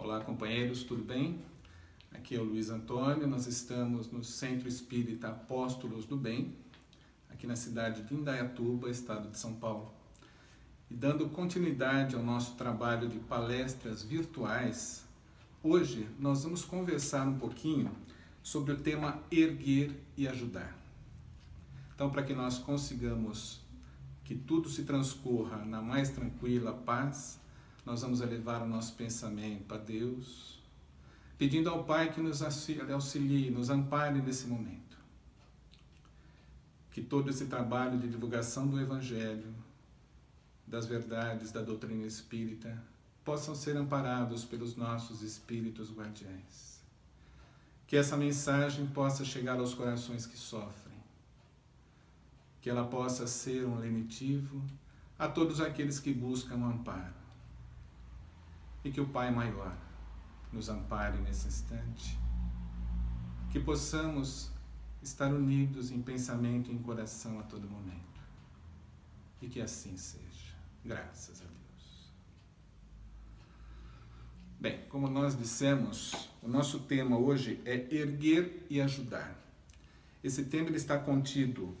Olá, companheiros, tudo bem? Aqui é o Luiz Antônio, nós estamos no Centro Espírita Apóstolos do Bem, aqui na cidade de Indaiatuba, estado de São Paulo. E dando continuidade ao nosso trabalho de palestras virtuais, hoje nós vamos conversar um pouquinho sobre o tema erguer e ajudar. Então, para que nós consigamos que tudo se transcorra na mais tranquila paz, nós vamos elevar o nosso pensamento a Deus, pedindo ao Pai que nos auxilie, nos ampare nesse momento. Que todo esse trabalho de divulgação do Evangelho, das verdades da doutrina espírita, possam ser amparados pelos nossos espíritos guardiães. Que essa mensagem possa chegar aos corações que sofrem que ela possa ser um lenitivo a todos aqueles que buscam amparo. E que o Pai maior nos ampare nesse instante. Que possamos estar unidos em pensamento e em coração a todo momento. E que assim seja. Graças a Deus. Bem, como nós dissemos, o nosso tema hoje é erguer e ajudar. Esse tema está contido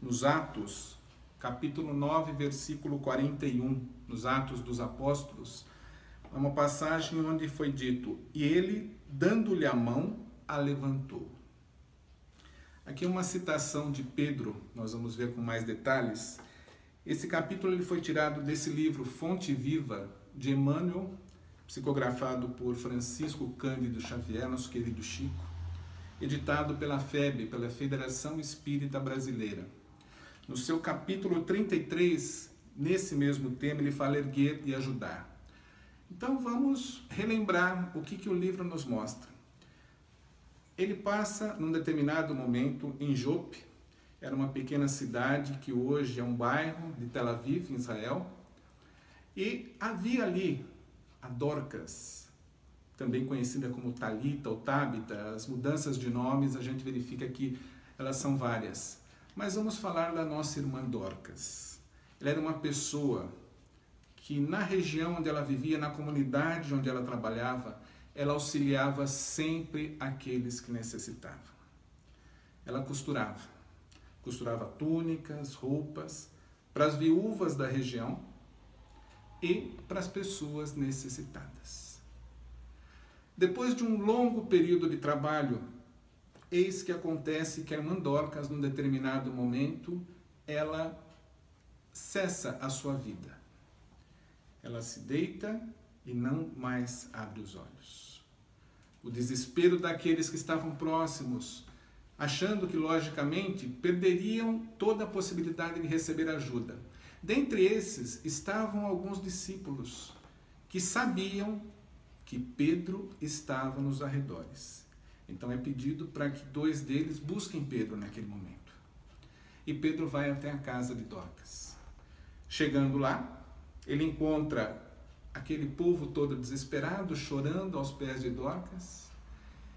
nos Atos, capítulo 9, versículo 41, nos Atos dos Apóstolos, é uma passagem onde foi dito: E ele, dando-lhe a mão, a levantou. Aqui é uma citação de Pedro, nós vamos ver com mais detalhes. Esse capítulo ele foi tirado desse livro Fonte Viva de Emmanuel, psicografado por Francisco Cândido Xavier, nosso querido Chico, editado pela FEB, pela Federação Espírita Brasileira. No seu capítulo 33, nesse mesmo tema, ele fala erguer e ajudar. Então vamos relembrar o que, que o livro nos mostra. Ele passa num determinado momento em Jope, era uma pequena cidade que hoje é um bairro de Tel Aviv, em Israel, e havia ali a Dorcas, também conhecida como Talita ou Tabita. As mudanças de nomes a gente verifica que elas são várias. Mas vamos falar da nossa irmã Dorcas. Ela era uma pessoa que na região onde ela vivia, na comunidade onde ela trabalhava, ela auxiliava sempre aqueles que necessitavam. Ela costurava. Costurava túnicas, roupas para as viúvas da região e para as pessoas necessitadas. Depois de um longo período de trabalho Eis que acontece que a irmã Dorcas, num determinado momento, ela cessa a sua vida. Ela se deita e não mais abre os olhos. O desespero daqueles que estavam próximos, achando que, logicamente, perderiam toda a possibilidade de receber ajuda. Dentre esses estavam alguns discípulos que sabiam que Pedro estava nos arredores então é pedido para que dois deles busquem Pedro naquele momento. E Pedro vai até a casa de Dorcas. Chegando lá, ele encontra aquele povo todo desesperado, chorando aos pés de Dorcas,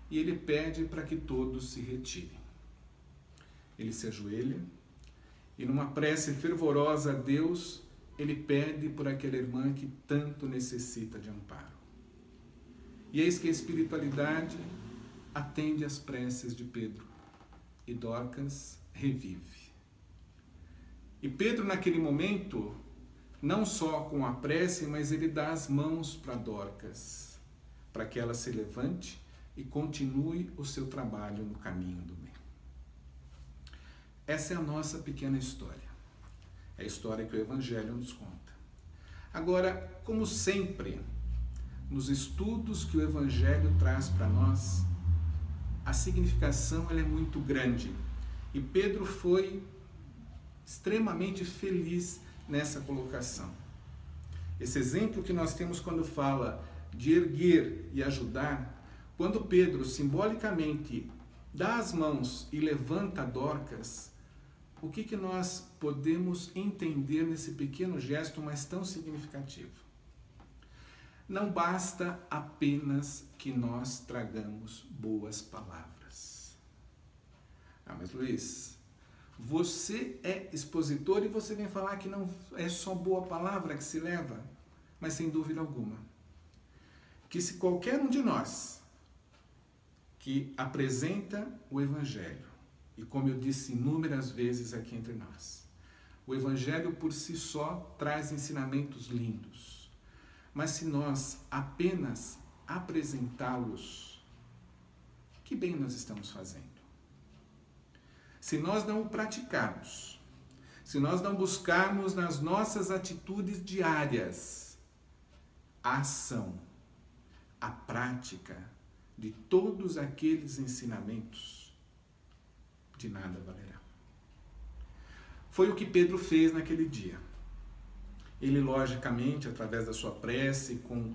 e ele pede para que todos se retirem. Ele se ajoelha e, numa prece fervorosa a Deus, ele pede por aquela irmã que tanto necessita de amparo. E eis que a espiritualidade atende às preces de Pedro e Dorcas revive. E Pedro, naquele momento, não só com a prece, mas ele dá as mãos para Dorcas, para que ela se levante e continue o seu trabalho no caminho do bem. Essa é a nossa pequena história. É a história que o Evangelho nos conta. Agora, como sempre, nos estudos que o Evangelho traz para nós, a significação ela é muito grande. E Pedro foi extremamente feliz nessa colocação. Esse exemplo que nós temos quando fala de erguer e ajudar, quando Pedro simbolicamente dá as mãos e levanta Dorcas, o que, que nós podemos entender nesse pequeno gesto, mas tão significativo? Não basta apenas que nós tragamos boas palavras. Ah, mas Luiz, você é expositor e você vem falar que não é só boa palavra que se leva, mas sem dúvida alguma. que se qualquer um de nós que apresenta o Evangelho, e como eu disse inúmeras vezes aqui entre nós, o Evangelho por si só traz ensinamentos lindos, mas se nós apenas apresentá-los, que bem nós estamos fazendo? Se nós não o praticarmos, se nós não buscarmos nas nossas atitudes diárias a ação, a prática de todos aqueles ensinamentos, de nada valerá. Foi o que Pedro fez naquele dia. Ele, logicamente, através da sua prece, com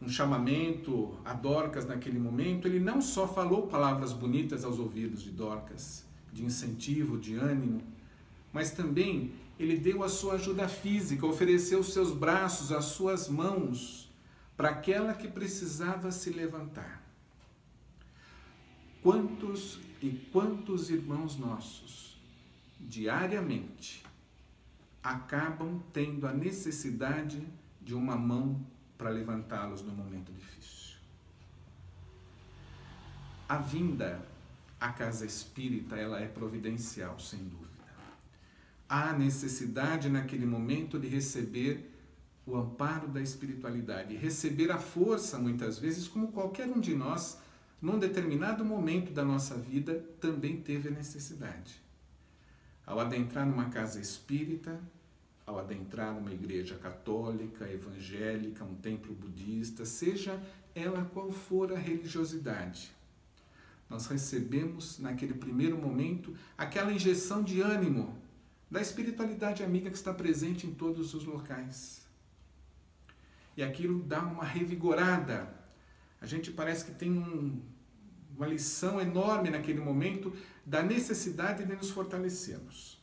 um chamamento a Dorcas naquele momento, ele não só falou palavras bonitas aos ouvidos de Dorcas, de incentivo, de ânimo, mas também ele deu a sua ajuda física, ofereceu os seus braços, as suas mãos para aquela que precisava se levantar. Quantos e quantos irmãos nossos diariamente acabam tendo a necessidade de uma mão para levantá-los no momento difícil? A vinda à casa espírita, ela é providencial, sem dúvida. Há necessidade naquele momento de receber o amparo da espiritualidade, receber a força, muitas vezes, como qualquer um de nós num determinado momento da nossa vida, também teve a necessidade. Ao adentrar numa casa espírita, ao adentrar numa igreja católica, evangélica, um templo budista, seja ela qual for a religiosidade, nós recebemos naquele primeiro momento aquela injeção de ânimo da espiritualidade amiga que está presente em todos os locais. E aquilo dá uma revigorada a gente parece que tem um, uma lição enorme naquele momento da necessidade de nos fortalecermos.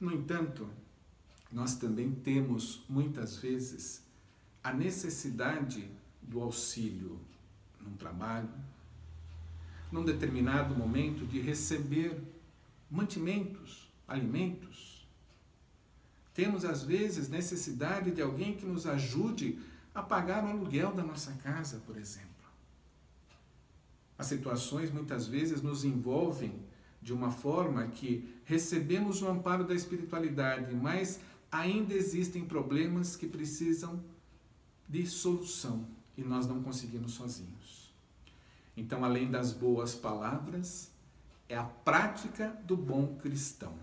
No entanto, nós também temos muitas vezes a necessidade do auxílio num trabalho, num determinado momento de receber mantimentos, alimentos. Temos às vezes necessidade de alguém que nos ajude a pagar o aluguel da nossa casa, por exemplo. As situações muitas vezes nos envolvem de uma forma que recebemos o amparo da espiritualidade, mas ainda existem problemas que precisam de solução e nós não conseguimos sozinhos. Então, além das boas palavras, é a prática do bom cristão.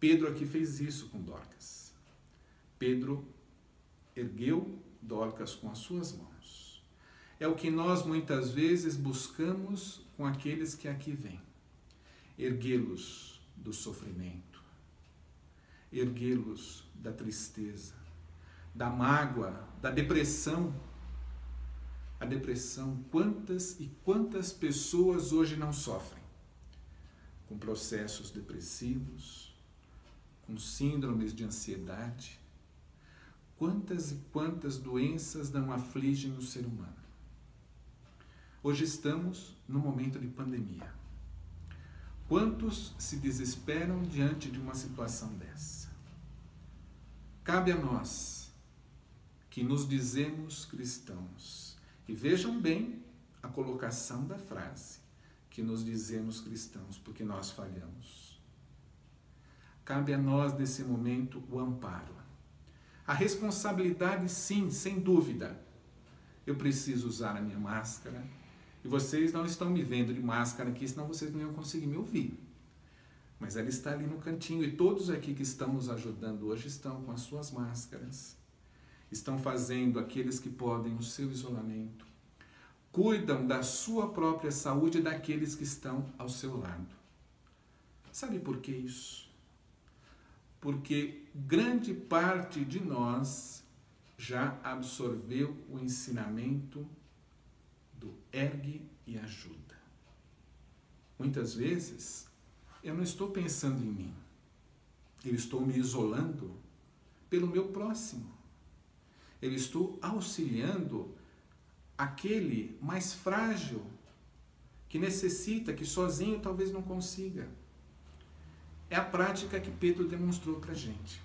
Pedro aqui fez isso com Dorcas. Pedro ergueu Dorcas com as suas mãos. É o que nós muitas vezes buscamos com aqueles que aqui vêm. Erguê-los do sofrimento, erguê-los da tristeza, da mágoa, da depressão. A depressão, quantas e quantas pessoas hoje não sofrem com processos depressivos, com síndromes de ansiedade, Quantas e quantas doenças não afligem o ser humano? Hoje estamos no momento de pandemia. Quantos se desesperam diante de uma situação dessa? Cabe a nós, que nos dizemos cristãos, e vejam bem a colocação da frase, que nos dizemos cristãos, porque nós falhamos. Cabe a nós, nesse momento, o amparo a responsabilidade, sim, sem dúvida. Eu preciso usar a minha máscara. E vocês não estão me vendo de máscara aqui, senão vocês não iam conseguir me ouvir. Mas ela está ali no cantinho e todos aqui que estão nos ajudando hoje estão com as suas máscaras. Estão fazendo aqueles que podem o seu isolamento. Cuidam da sua própria saúde e daqueles que estão ao seu lado. Sabe por que isso? porque grande parte de nós já absorveu o ensinamento do ergue e ajuda. Muitas vezes eu não estou pensando em mim, eu estou me isolando pelo meu próximo. Eu estou auxiliando aquele mais frágil, que necessita, que sozinho talvez não consiga. É a prática que Pedro demonstrou para a gente.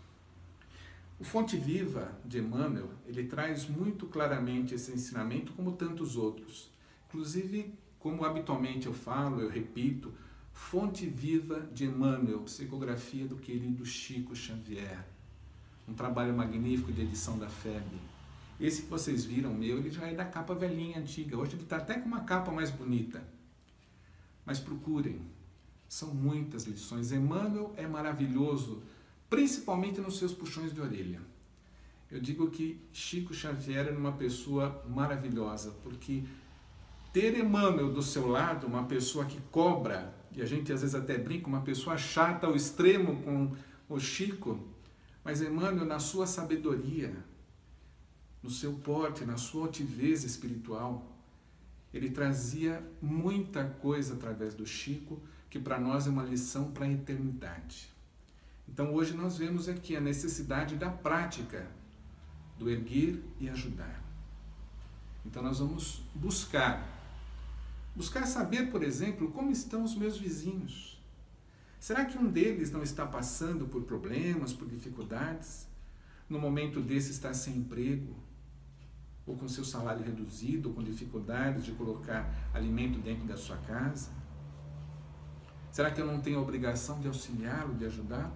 O Fonte Viva de Emmanuel, ele traz muito claramente esse ensinamento como tantos outros. Inclusive, como habitualmente eu falo, eu repito, Fonte Viva de Emmanuel, psicografia do querido Chico Xavier. Um trabalho magnífico de edição da FEB. Esse que vocês viram meu, ele já é da capa velhinha antiga. Hoje ele está até com uma capa mais bonita. Mas procurem, são muitas lições. Emmanuel é maravilhoso, principalmente nos seus puxões de orelha. Eu digo que Chico Xavier era uma pessoa maravilhosa, porque ter Emmanuel do seu lado, uma pessoa que cobra, e a gente às vezes até brinca, uma pessoa chata ao extremo com o Chico, mas Emmanuel, na sua sabedoria, no seu porte, na sua altivez espiritual, ele trazia muita coisa através do Chico que para nós é uma lição para a eternidade. Então hoje nós vemos aqui a necessidade da prática, do erguer e ajudar. Então nós vamos buscar, buscar saber, por exemplo, como estão os meus vizinhos. Será que um deles não está passando por problemas, por dificuldades? No momento desse está sem emprego, ou com seu salário reduzido, ou com dificuldades de colocar alimento dentro da sua casa? Será que eu não tenho a obrigação de auxiliá-lo, de ajudá-lo?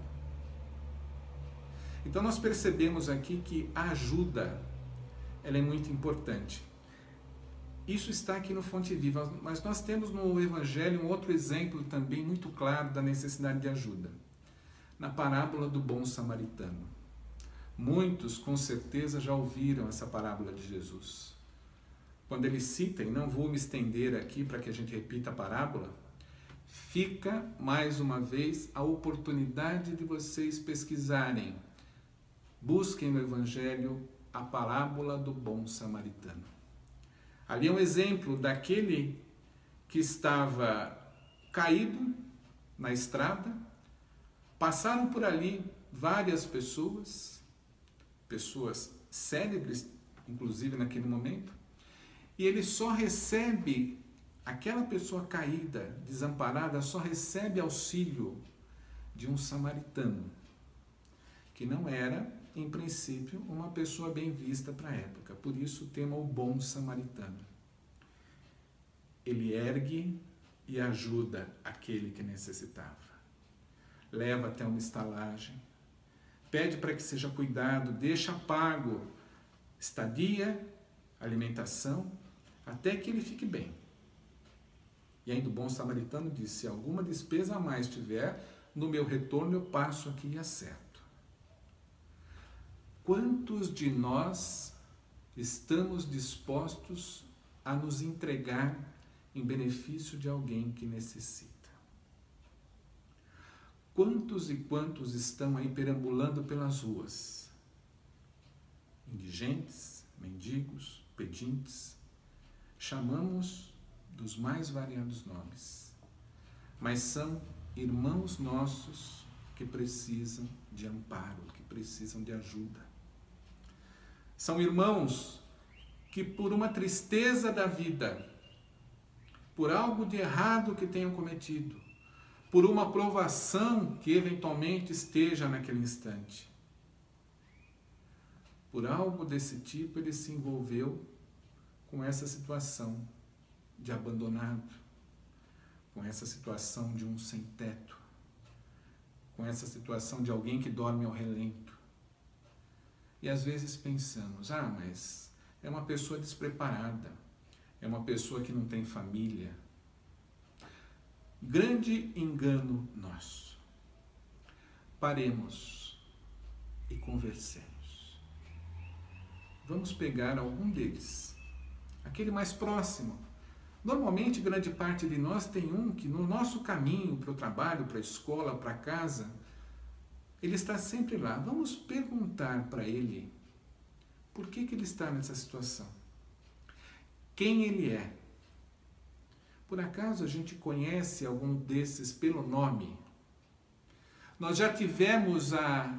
Então nós percebemos aqui que a ajuda ela é muito importante. Isso está aqui no Fonte Viva, mas nós temos no Evangelho um outro exemplo também muito claro da necessidade de ajuda. Na parábola do bom samaritano. Muitos, com certeza, já ouviram essa parábola de Jesus. Quando ele cita, e não vou me estender aqui para que a gente repita a parábola, fica mais uma vez a oportunidade de vocês pesquisarem. Busquem no Evangelho a parábola do bom samaritano. Ali é um exemplo daquele que estava caído na estrada, passaram por ali várias pessoas, pessoas célebres, inclusive naquele momento, e ele só recebe, aquela pessoa caída, desamparada, só recebe auxílio de um samaritano, que não era em princípio, uma pessoa bem vista para a época. Por isso, o tema o bom samaritano. Ele ergue e ajuda aquele que necessitava. Leva até uma estalagem. Pede para que seja cuidado, deixa pago estadia, alimentação, até que ele fique bem. E ainda o bom samaritano disse: se alguma despesa a mais tiver, no meu retorno eu passo aqui e acerto. Quantos de nós estamos dispostos a nos entregar em benefício de alguém que necessita? Quantos e quantos estão aí perambulando pelas ruas? Indigentes, mendigos, pedintes, chamamos dos mais variados nomes, mas são irmãos nossos que precisam de amparo, que precisam de ajuda. São irmãos que, por uma tristeza da vida, por algo de errado que tenham cometido, por uma provação que eventualmente esteja naquele instante, por algo desse tipo, ele se envolveu com essa situação de abandonado, com essa situação de um sem teto, com essa situação de alguém que dorme ao relento. E às vezes pensamos, ah, mas é uma pessoa despreparada, é uma pessoa que não tem família. Grande engano nosso. Paremos e conversemos. Vamos pegar algum deles, aquele mais próximo. Normalmente, grande parte de nós tem um que no nosso caminho para o trabalho, para a escola, para casa, ele está sempre lá. Vamos perguntar para ele por que, que ele está nessa situação. Quem ele é. Por acaso a gente conhece algum desses pelo nome? Nós já tivemos a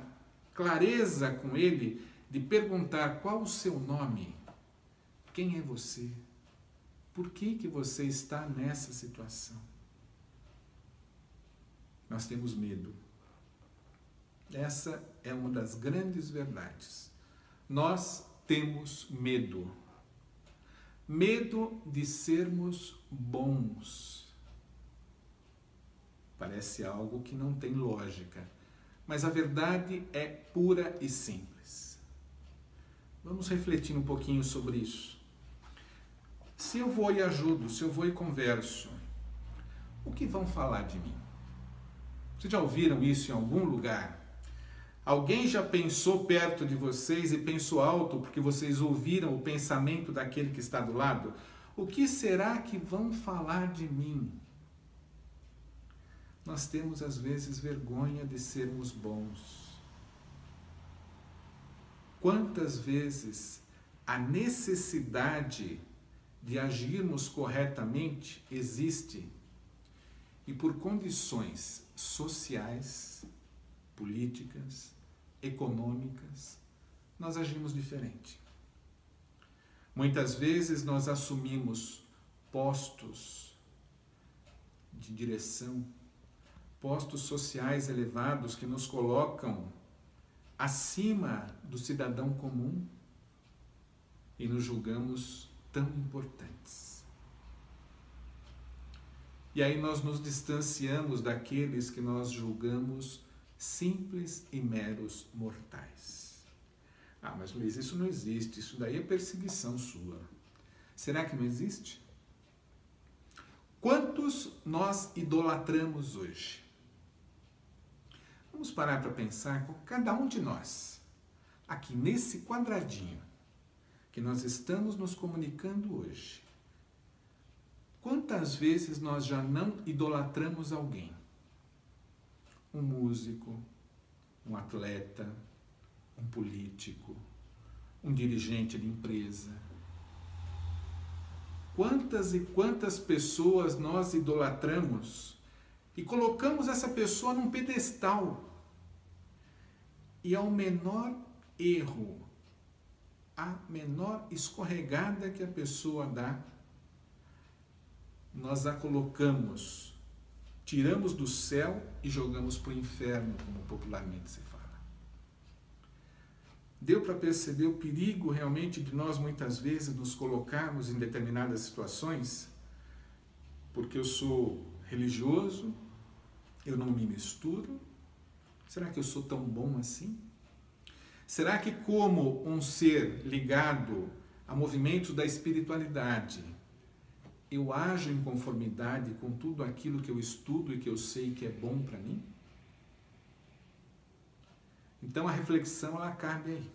clareza com ele de perguntar qual o seu nome? Quem é você? Por que, que você está nessa situação? Nós temos medo Essa é uma das grandes verdades. Nós temos medo. Medo de sermos bons. Parece algo que não tem lógica, mas a verdade é pura e simples. Vamos refletir um pouquinho sobre isso. Se eu vou e ajudo, se eu vou e converso, o que vão falar de mim? Vocês já ouviram isso em algum lugar? Alguém já pensou perto de vocês e pensou alto porque vocês ouviram o pensamento daquele que está do lado? O que será que vão falar de mim? Nós temos às vezes vergonha de sermos bons. Quantas vezes a necessidade de agirmos corretamente existe e por condições sociais, políticas, econômicas, nós agimos diferente. Muitas vezes nós assumimos postos de direção, postos sociais elevados que nos colocam acima do cidadão comum e nos julgamos tão importantes. E aí nós nos distanciamos daqueles que nós julgamos simples e meros mortais. Ah, mas Luiz, isso não existe, isso daí é perseguição sua. Será que não existe? Quantos nós idolatramos hoje? Vamos parar para pensar com cada um de nós, aqui nesse quadradinho que nós estamos nos comunicando hoje. Quantas vezes nós já não idolatramos alguém? Um músico, um atleta, um político, um dirigente de empresa. Quantas e quantas pessoas nós idolatramos e colocamos essa pessoa num pedestal. E ao menor erro, a menor escorregada que a pessoa dá, nós a colocamos, tiramos do céu e jogamos para o inferno, como popularmente se fala. Deu para perceber o perigo realmente de nós muitas vezes nos colocarmos em determinadas situações, porque eu sou religioso, eu não me misturo. Será que eu sou tão bom assim? Será que, como um ser ligado a movimentos da espiritualidade, eu ajo em conformidade com tudo aquilo que eu estudo e que eu sei que é bom para mim? Então a reflexão ela cabe aí.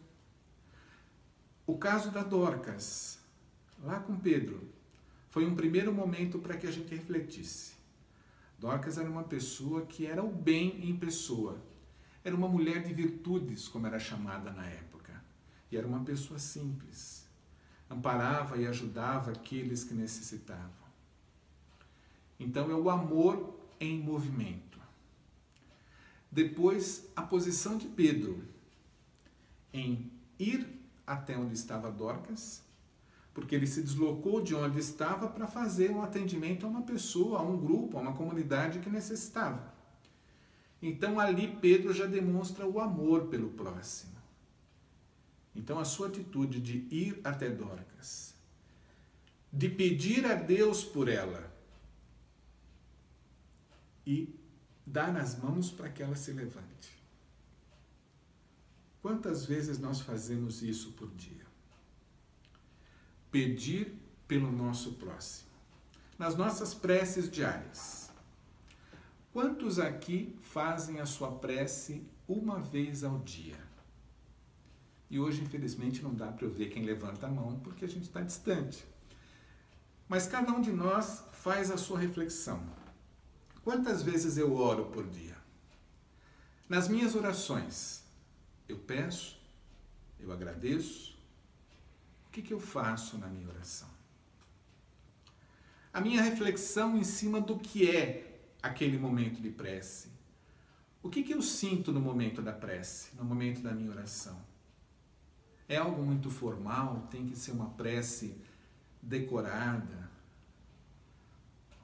O caso da Dorcas, lá com Pedro, foi um primeiro momento para que a gente refletisse. Dorcas era uma pessoa que era o bem em pessoa. Era uma mulher de virtudes, como era chamada na época. E era uma pessoa simples amparava e ajudava aqueles que necessitavam. Então é o amor em movimento. Depois, a posição de Pedro em ir até onde estava Dorcas, porque ele se deslocou de onde estava para fazer um atendimento a uma pessoa, a um grupo, a uma comunidade que necessitava. Então ali Pedro já demonstra o amor pelo próximo. Então, a sua atitude de ir até Dorcas, de pedir a Deus por ela e dar as mãos para que ela se levante. Quantas vezes nós fazemos isso por dia? Pedir pelo nosso próximo. Nas nossas preces diárias. Quantos aqui fazem a sua prece uma vez ao dia? E hoje, infelizmente, não dá para eu ver quem levanta a mão porque a gente está distante. Mas cada um de nós faz a sua reflexão. Quantas vezes eu oro por dia? Nas minhas orações, eu peço, eu agradeço. O que, que eu faço na minha oração? A minha reflexão em cima do que é aquele momento de prece. O que, que eu sinto no momento da prece, no momento da minha oração? É algo muito formal, tem que ser uma prece decorada.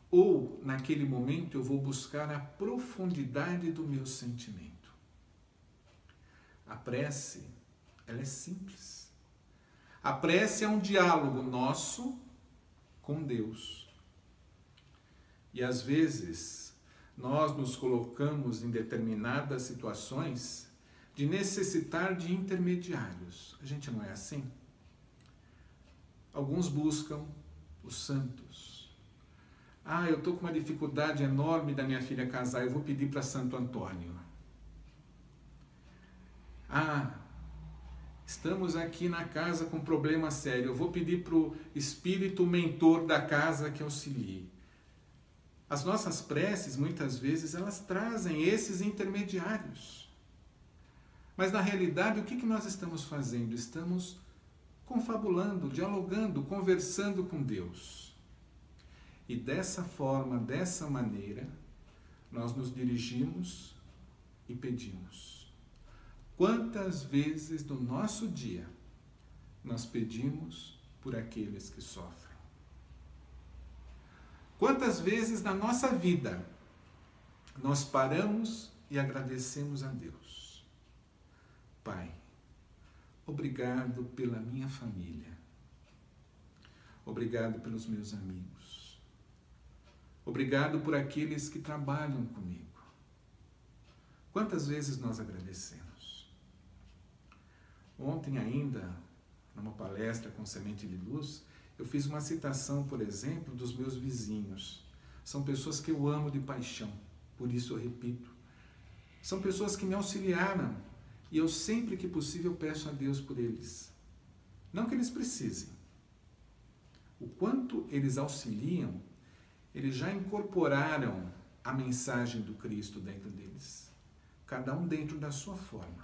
Ou, naquele momento, eu vou buscar a profundidade do meu sentimento. A prece, ela é simples. A prece é um diálogo nosso com Deus. E às vezes nós nos colocamos em determinadas situações de necessitar de intermediários. A gente não é assim? Alguns buscam os santos. Ah, eu estou com uma dificuldade enorme da minha filha casar, eu vou pedir para Santo Antônio. Ah, estamos aqui na casa com problema sério, eu vou pedir para o espírito mentor da casa que auxilie. As nossas preces, muitas vezes, elas trazem esses intermediários. Mas na realidade, o que, que nós estamos fazendo? Estamos confabulando, dialogando, conversando com Deus. E dessa forma, dessa maneira, nós nos dirigimos e pedimos. Quantas vezes no nosso dia nós pedimos por aqueles que sofrem? Quantas vezes na nossa vida nós paramos e agradecemos a Deus? Pai, Obrigado pela minha família. Obrigado pelos meus amigos. Obrigado por aqueles que trabalham comigo. Quantas vezes nós agradecemos? Ontem ainda, numa palestra com Semente de Luz, eu fiz uma citação, por exemplo, dos meus vizinhos. São pessoas que eu amo de paixão, por isso eu repito. São pessoas que me auxiliaram e eu sempre que possível peço a Deus por eles. Não que eles precisem. O quanto eles auxiliam, eles já incorporaram a mensagem do Cristo dentro deles. Cada um dentro da sua forma.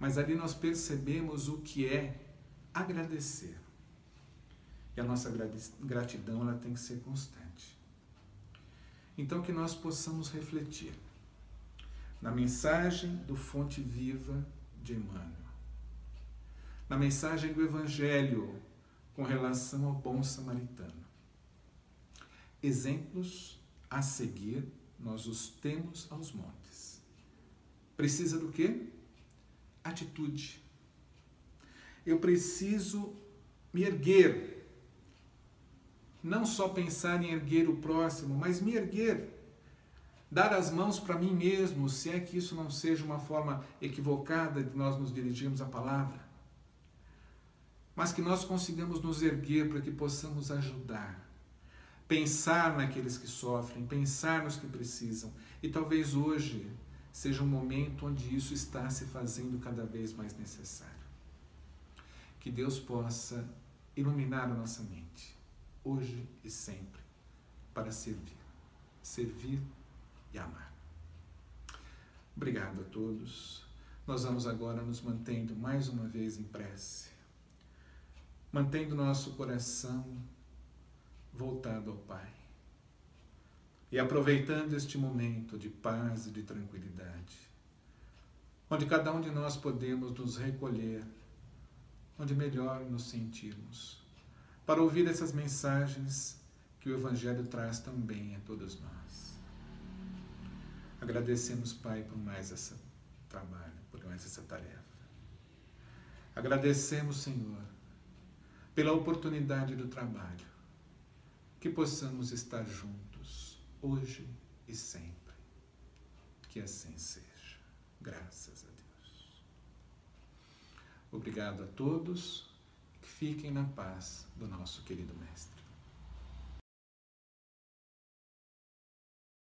Mas ali nós percebemos o que é agradecer. E a nossa gratidão ela tem que ser constante. Então que nós possamos refletir na mensagem do Fonte Viva de Emmanuel, na mensagem do Evangelho com relação ao bom samaritano. Exemplos a seguir nós os temos aos montes. Precisa do quê? Atitude. Eu preciso me erguer. Não só pensar em erguer o próximo, mas me erguer dar as mãos para mim mesmo, se é que isso não seja uma forma equivocada de nós nos dirigirmos à palavra. Mas que nós consigamos nos erguer para que possamos ajudar, pensar naqueles que sofrem, pensar nos que precisam. E talvez hoje seja um momento onde isso está se fazendo cada vez mais necessário. Que Deus possa iluminar a nossa mente, hoje e sempre, para servir. Servir e amar. Obrigado a todos. Nós vamos agora nos mantendo mais uma vez em prece, mantendo nosso coração voltado ao Pai e aproveitando este momento de paz e de tranquilidade, onde cada um de nós podemos nos recolher, onde melhor nos sentirmos, para ouvir essas mensagens que o Evangelho traz também a todos nós. Agradecemos, Pai, por mais esse trabalho, por mais essa tarefa. Agradecemos, Senhor, pela oportunidade do trabalho, que possamos estar juntos, hoje e sempre. Que assim seja. Graças a Deus. Obrigado a todos. Que fiquem na paz do nosso querido Mestre.